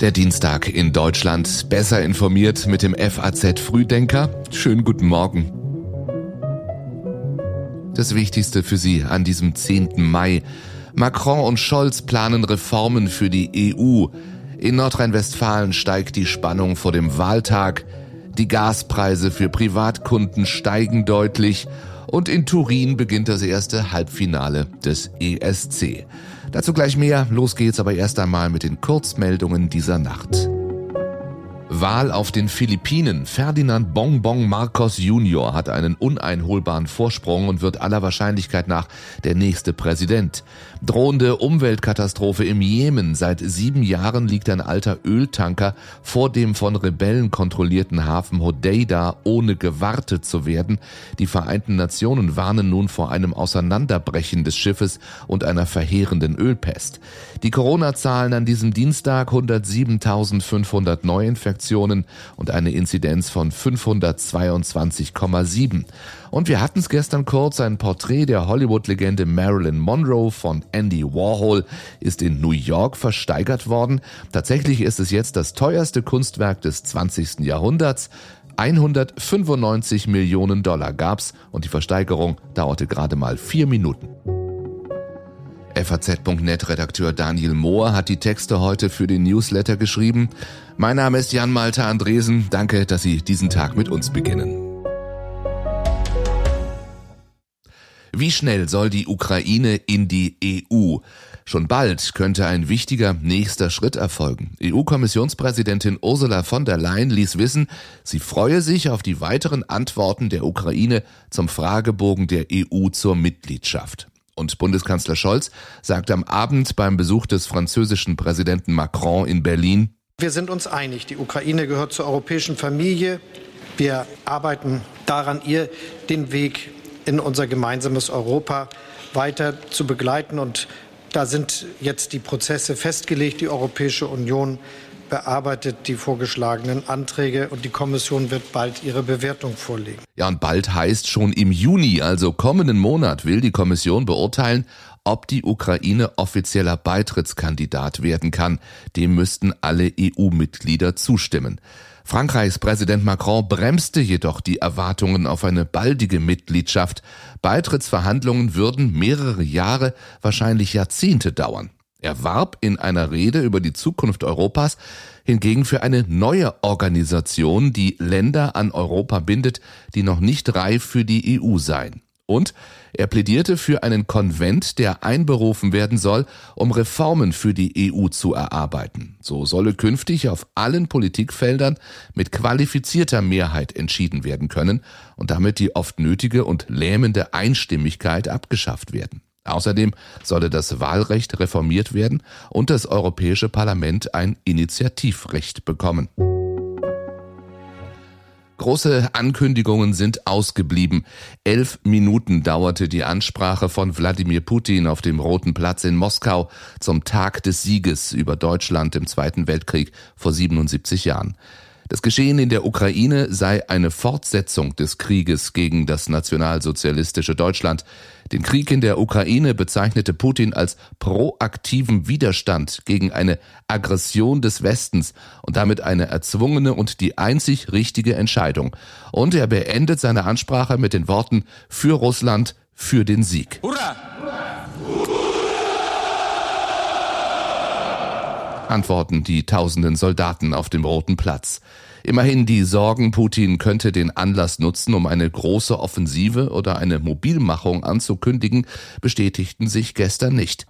Der Dienstag in Deutschland. Besser informiert mit dem FAZ Frühdenker. Schönen guten Morgen. Das Wichtigste für Sie an diesem 10. Mai. Macron und Scholz planen Reformen für die EU. In Nordrhein-Westfalen steigt die Spannung vor dem Wahltag. Die Gaspreise für Privatkunden steigen deutlich. Und in Turin beginnt das erste Halbfinale des ESC. Dazu gleich mehr. Los geht's aber erst einmal mit den Kurzmeldungen dieser Nacht. Wahl auf den Philippinen. Ferdinand Bongbong Marcos Jr. hat einen uneinholbaren Vorsprung und wird aller Wahrscheinlichkeit nach der nächste Präsident. Drohende Umweltkatastrophe im Jemen. Seit sieben Jahren liegt ein alter Öltanker vor dem von Rebellen kontrollierten Hafen Hodeida, ohne gewartet zu werden. Die Vereinten Nationen warnen nun vor einem Auseinanderbrechen des Schiffes und einer verheerenden Ölpest. Die Corona-Zahlen an diesem Dienstag 107.500 Neuinfektionen Infektionen und eine Inzidenz von 522,7. Und wir hatten es gestern kurz, ein Porträt der Hollywood-Legende Marilyn Monroe von Andy Warhol ist in New York versteigert worden. Tatsächlich ist es jetzt das teuerste Kunstwerk des 20. Jahrhunderts. 195 Millionen Dollar gab's und die Versteigerung dauerte gerade mal vier Minuten. FAZ.net-Redakteur Daniel Mohr hat die Texte heute für den Newsletter geschrieben. Mein Name ist Jan Malta Andresen. Danke, dass Sie diesen Tag mit uns beginnen. Wie schnell soll die Ukraine in die EU? Schon bald könnte ein wichtiger nächster Schritt erfolgen. EU-Kommissionspräsidentin Ursula von der Leyen ließ wissen, sie freue sich auf die weiteren Antworten der Ukraine zum Fragebogen der EU zur Mitgliedschaft. Und Bundeskanzler Scholz sagte am Abend beim Besuch des französischen Präsidenten Macron in Berlin, wir sind uns einig, die Ukraine gehört zur europäischen Familie. Wir arbeiten daran, ihr den Weg in unser gemeinsames Europa weiter zu begleiten. Und da sind jetzt die Prozesse festgelegt. Die Europäische Union bearbeitet die vorgeschlagenen Anträge und die Kommission wird bald ihre Bewertung vorlegen. Ja, und bald heißt schon im Juni, also kommenden Monat, will die Kommission beurteilen, ob die Ukraine offizieller Beitrittskandidat werden kann. Dem müssten alle EU-Mitglieder zustimmen. Frankreichs Präsident Macron bremste jedoch die Erwartungen auf eine baldige Mitgliedschaft. Beitrittsverhandlungen würden mehrere Jahre, wahrscheinlich Jahrzehnte dauern. Er warb in einer Rede über die Zukunft Europas hingegen für eine neue Organisation, die Länder an Europa bindet, die noch nicht reif für die EU seien. Und er plädierte für einen Konvent, der einberufen werden soll, um Reformen für die EU zu erarbeiten. So solle künftig auf allen Politikfeldern mit qualifizierter Mehrheit entschieden werden können und damit die oft nötige und lähmende Einstimmigkeit abgeschafft werden. Außerdem solle das Wahlrecht reformiert werden und das Europäische Parlament ein Initiativrecht bekommen. Große Ankündigungen sind ausgeblieben. Elf Minuten dauerte die Ansprache von Wladimir Putin auf dem Roten Platz in Moskau zum Tag des Sieges über Deutschland im Zweiten Weltkrieg vor 77 Jahren. Das Geschehen in der Ukraine sei eine Fortsetzung des Krieges gegen das nationalsozialistische Deutschland. Den Krieg in der Ukraine bezeichnete Putin als proaktiven Widerstand gegen eine Aggression des Westens und damit eine erzwungene und die einzig richtige Entscheidung. Und er beendet seine Ansprache mit den Worten für Russland, für den Sieg. Hurra! Antworten die tausenden Soldaten auf dem Roten Platz. Immerhin die Sorgen, Putin könnte den Anlass nutzen, um eine große Offensive oder eine Mobilmachung anzukündigen, bestätigten sich gestern nicht.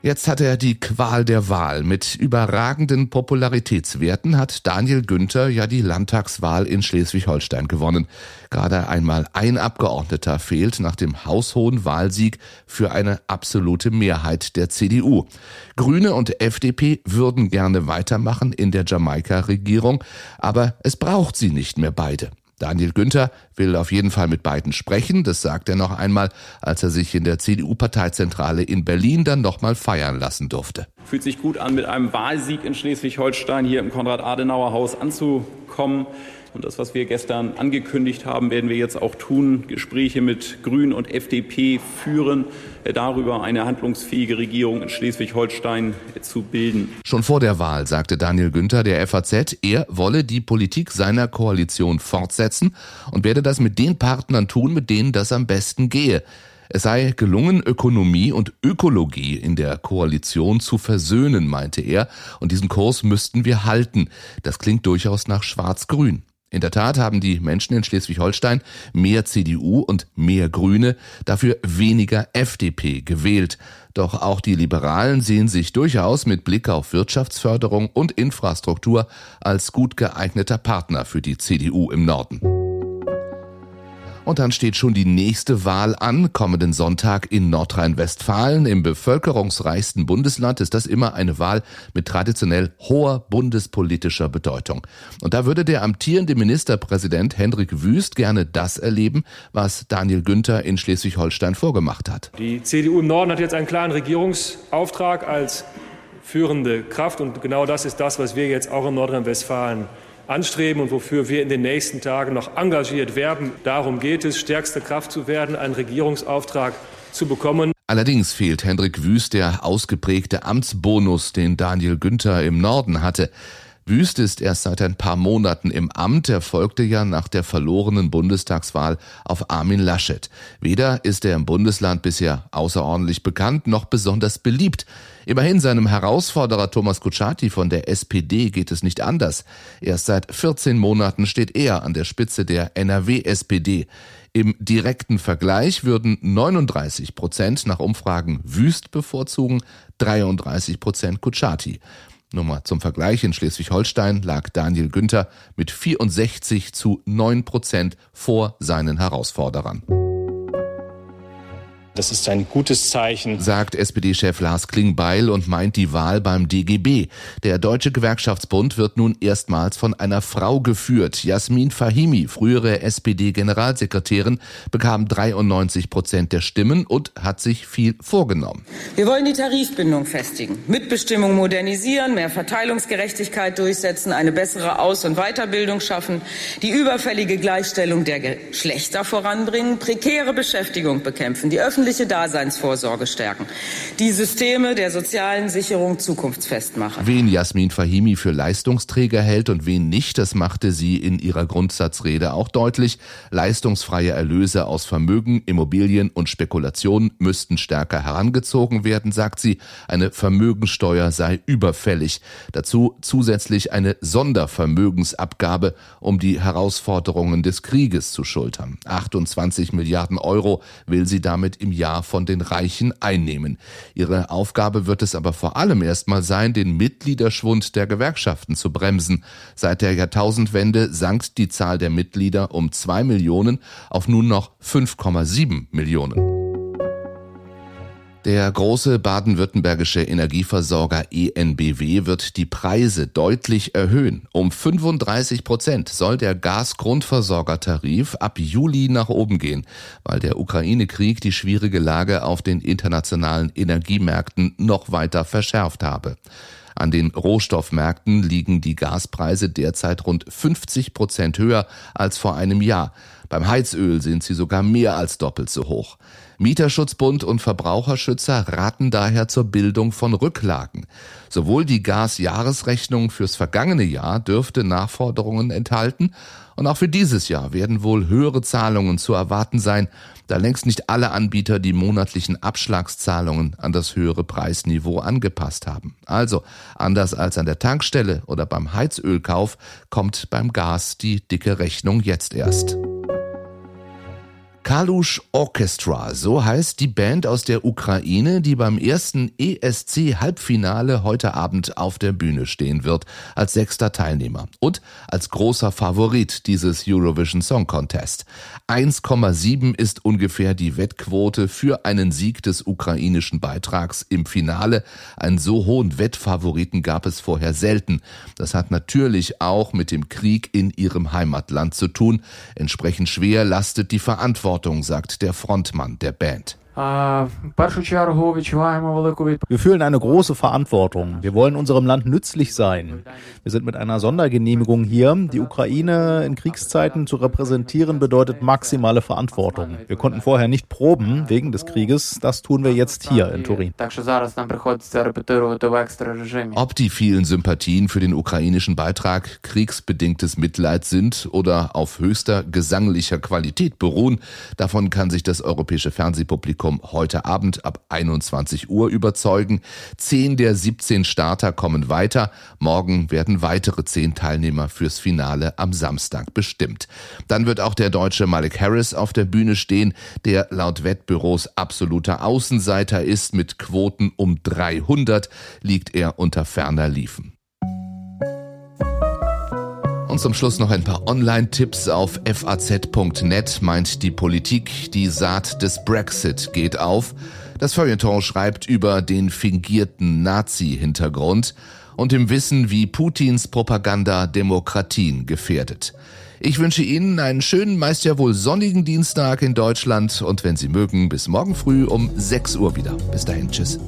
Jetzt hat er die Qual der Wahl. Mit überragenden Popularitätswerten hat Daniel Günther ja die Landtagswahl in Schleswig-Holstein gewonnen. Gerade einmal ein Abgeordneter fehlt nach dem haushohen Wahlsieg für eine absolute Mehrheit der CDU. Grüne und FDP würden gerne weitermachen in der Jamaika-Regierung, aber es braucht sie nicht mehr beide. Daniel Günther will auf jeden Fall mit beiden sprechen. Das sagt er noch einmal, als er sich in der CDU-Parteizentrale in Berlin dann nochmal feiern lassen durfte. Fühlt sich gut an, mit einem Wahlsieg in Schleswig-Holstein hier im Konrad-Adenauer-Haus anzukommen. Und das, was wir gestern angekündigt haben, werden wir jetzt auch tun. Gespräche mit Grünen und FDP führen, äh, darüber eine handlungsfähige Regierung in Schleswig-Holstein äh, zu bilden. Schon vor der Wahl sagte Daniel Günther der FAZ, er wolle die Politik seiner Koalition fortsetzen und werde das mit den Partnern tun, mit denen das am besten gehe. Es sei gelungen, Ökonomie und Ökologie in der Koalition zu versöhnen, meinte er, und diesen Kurs müssten wir halten. Das klingt durchaus nach Schwarz-Grün. In der Tat haben die Menschen in Schleswig-Holstein mehr CDU und mehr Grüne, dafür weniger FDP gewählt. Doch auch die Liberalen sehen sich durchaus mit Blick auf Wirtschaftsförderung und Infrastruktur als gut geeigneter Partner für die CDU im Norden. Und dann steht schon die nächste Wahl an, kommenden Sonntag in Nordrhein-Westfalen. Im bevölkerungsreichsten Bundesland ist das immer eine Wahl mit traditionell hoher bundespolitischer Bedeutung. Und da würde der amtierende Ministerpräsident Hendrik Wüst gerne das erleben, was Daniel Günther in Schleswig-Holstein vorgemacht hat. Die CDU im Norden hat jetzt einen klaren Regierungsauftrag als führende Kraft und genau das ist das, was wir jetzt auch in Nordrhein-Westfalen anstreben und wofür wir in den nächsten Tagen noch engagiert werben. Darum geht es, stärkste Kraft zu werden, einen Regierungsauftrag zu bekommen. Allerdings fehlt Hendrik Wüst der ausgeprägte Amtsbonus, den Daniel Günther im Norden hatte. Wüst ist erst seit ein paar Monaten im Amt. Er folgte ja nach der verlorenen Bundestagswahl auf Armin Laschet. Weder ist er im Bundesland bisher außerordentlich bekannt noch besonders beliebt. Immerhin seinem Herausforderer Thomas Kutschaty von der SPD geht es nicht anders. Erst seit 14 Monaten steht er an der Spitze der NRW-SPD. Im direkten Vergleich würden 39 Prozent nach Umfragen Wüst bevorzugen, 33 Prozent Kutschaty. Nur mal zum Vergleich, in Schleswig-Holstein lag Daniel Günther mit 64 zu 9 Prozent vor seinen Herausforderern. Das ist ein gutes Zeichen, sagt SPD-Chef Lars Klingbeil und meint die Wahl beim DGB. Der Deutsche Gewerkschaftsbund wird nun erstmals von einer Frau geführt. Jasmin Fahimi, frühere SPD-Generalsekretärin, bekam 93 Prozent der Stimmen und hat sich viel vorgenommen. Wir wollen die Tarifbindung festigen, Mitbestimmung modernisieren, mehr Verteilungsgerechtigkeit durchsetzen, eine bessere Aus- und Weiterbildung schaffen, die überfällige Gleichstellung der Geschlechter voranbringen, prekäre Beschäftigung bekämpfen, die öffentliche öffentliche Daseinsvorsorge stärken, die Systeme der sozialen Sicherung zukunftsfest machen. Wen Jasmin Fahimi für Leistungsträger hält und wen nicht, das machte sie in ihrer Grundsatzrede auch deutlich. Leistungsfreie Erlöse aus Vermögen, Immobilien und Spekulationen müssten stärker herangezogen werden, sagt sie. Eine Vermögensteuer sei überfällig. Dazu zusätzlich eine Sondervermögensabgabe, um die Herausforderungen des Krieges zu schultern. 28 Milliarden Euro will sie damit im Jahr von den Reichen einnehmen. Ihre Aufgabe wird es aber vor allem erstmal sein, den Mitgliederschwund der Gewerkschaften zu bremsen. Seit der Jahrtausendwende sank die Zahl der Mitglieder um zwei Millionen auf nun noch 5,7 Millionen. Der große baden-württembergische Energieversorger ENBW wird die Preise deutlich erhöhen. Um 35 Prozent soll der Gasgrundversorgertarif ab Juli nach oben gehen, weil der Ukraine-Krieg die schwierige Lage auf den internationalen Energiemärkten noch weiter verschärft habe. An den Rohstoffmärkten liegen die Gaspreise derzeit rund 50 Prozent höher als vor einem Jahr. Beim Heizöl sind sie sogar mehr als doppelt so hoch. Mieterschutzbund und Verbraucherschützer raten daher zur Bildung von Rücklagen. Sowohl die Gasjahresrechnung fürs vergangene Jahr dürfte Nachforderungen enthalten, und auch für dieses Jahr werden wohl höhere Zahlungen zu erwarten sein, da längst nicht alle Anbieter die monatlichen Abschlagszahlungen an das höhere Preisniveau angepasst haben. Also, anders als an der Tankstelle oder beim Heizölkauf, kommt beim Gas die dicke Rechnung jetzt erst. Kalush Orchestra, so heißt die Band aus der Ukraine, die beim ersten ESC-Halbfinale heute Abend auf der Bühne stehen wird, als sechster Teilnehmer und als großer Favorit dieses Eurovision Song Contest. 1,7 ist ungefähr die Wettquote für einen Sieg des ukrainischen Beitrags im Finale. Einen so hohen Wettfavoriten gab es vorher selten. Das hat natürlich auch mit dem Krieg in ihrem Heimatland zu tun. Entsprechend schwer lastet die Verantwortung Verantwortung, sagt der Frontmann der Band. Wir fühlen eine große Verantwortung. Wir wollen unserem Land nützlich sein. Wir sind mit einer Sondergenehmigung hier. Die Ukraine in Kriegszeiten zu repräsentieren bedeutet maximale Verantwortung. Wir konnten vorher nicht proben wegen des Krieges. Das tun wir jetzt hier in Turin. Ob die vielen Sympathien für den ukrainischen Beitrag kriegsbedingtes Mitleid sind oder auf höchster gesanglicher Qualität beruhen, davon kann sich das europäische Fernsehpublikum Publikum heute Abend ab 21 Uhr überzeugen. Zehn der 17 Starter kommen weiter. Morgen werden weitere zehn Teilnehmer fürs Finale am Samstag bestimmt. Dann wird auch der deutsche Malik Harris auf der Bühne stehen, der laut Wettbüros absoluter Außenseiter ist. Mit Quoten um 300 liegt er unter ferner Liefen. Und zum Schluss noch ein paar Online-Tipps auf faz.net meint die Politik, die Saat des Brexit geht auf. Das Feuilleton schreibt über den fingierten Nazi-Hintergrund und im Wissen, wie Putins Propaganda Demokratien gefährdet. Ich wünsche Ihnen einen schönen, meist ja wohl sonnigen Dienstag in Deutschland und wenn Sie mögen, bis morgen früh um 6 Uhr wieder. Bis dahin, tschüss.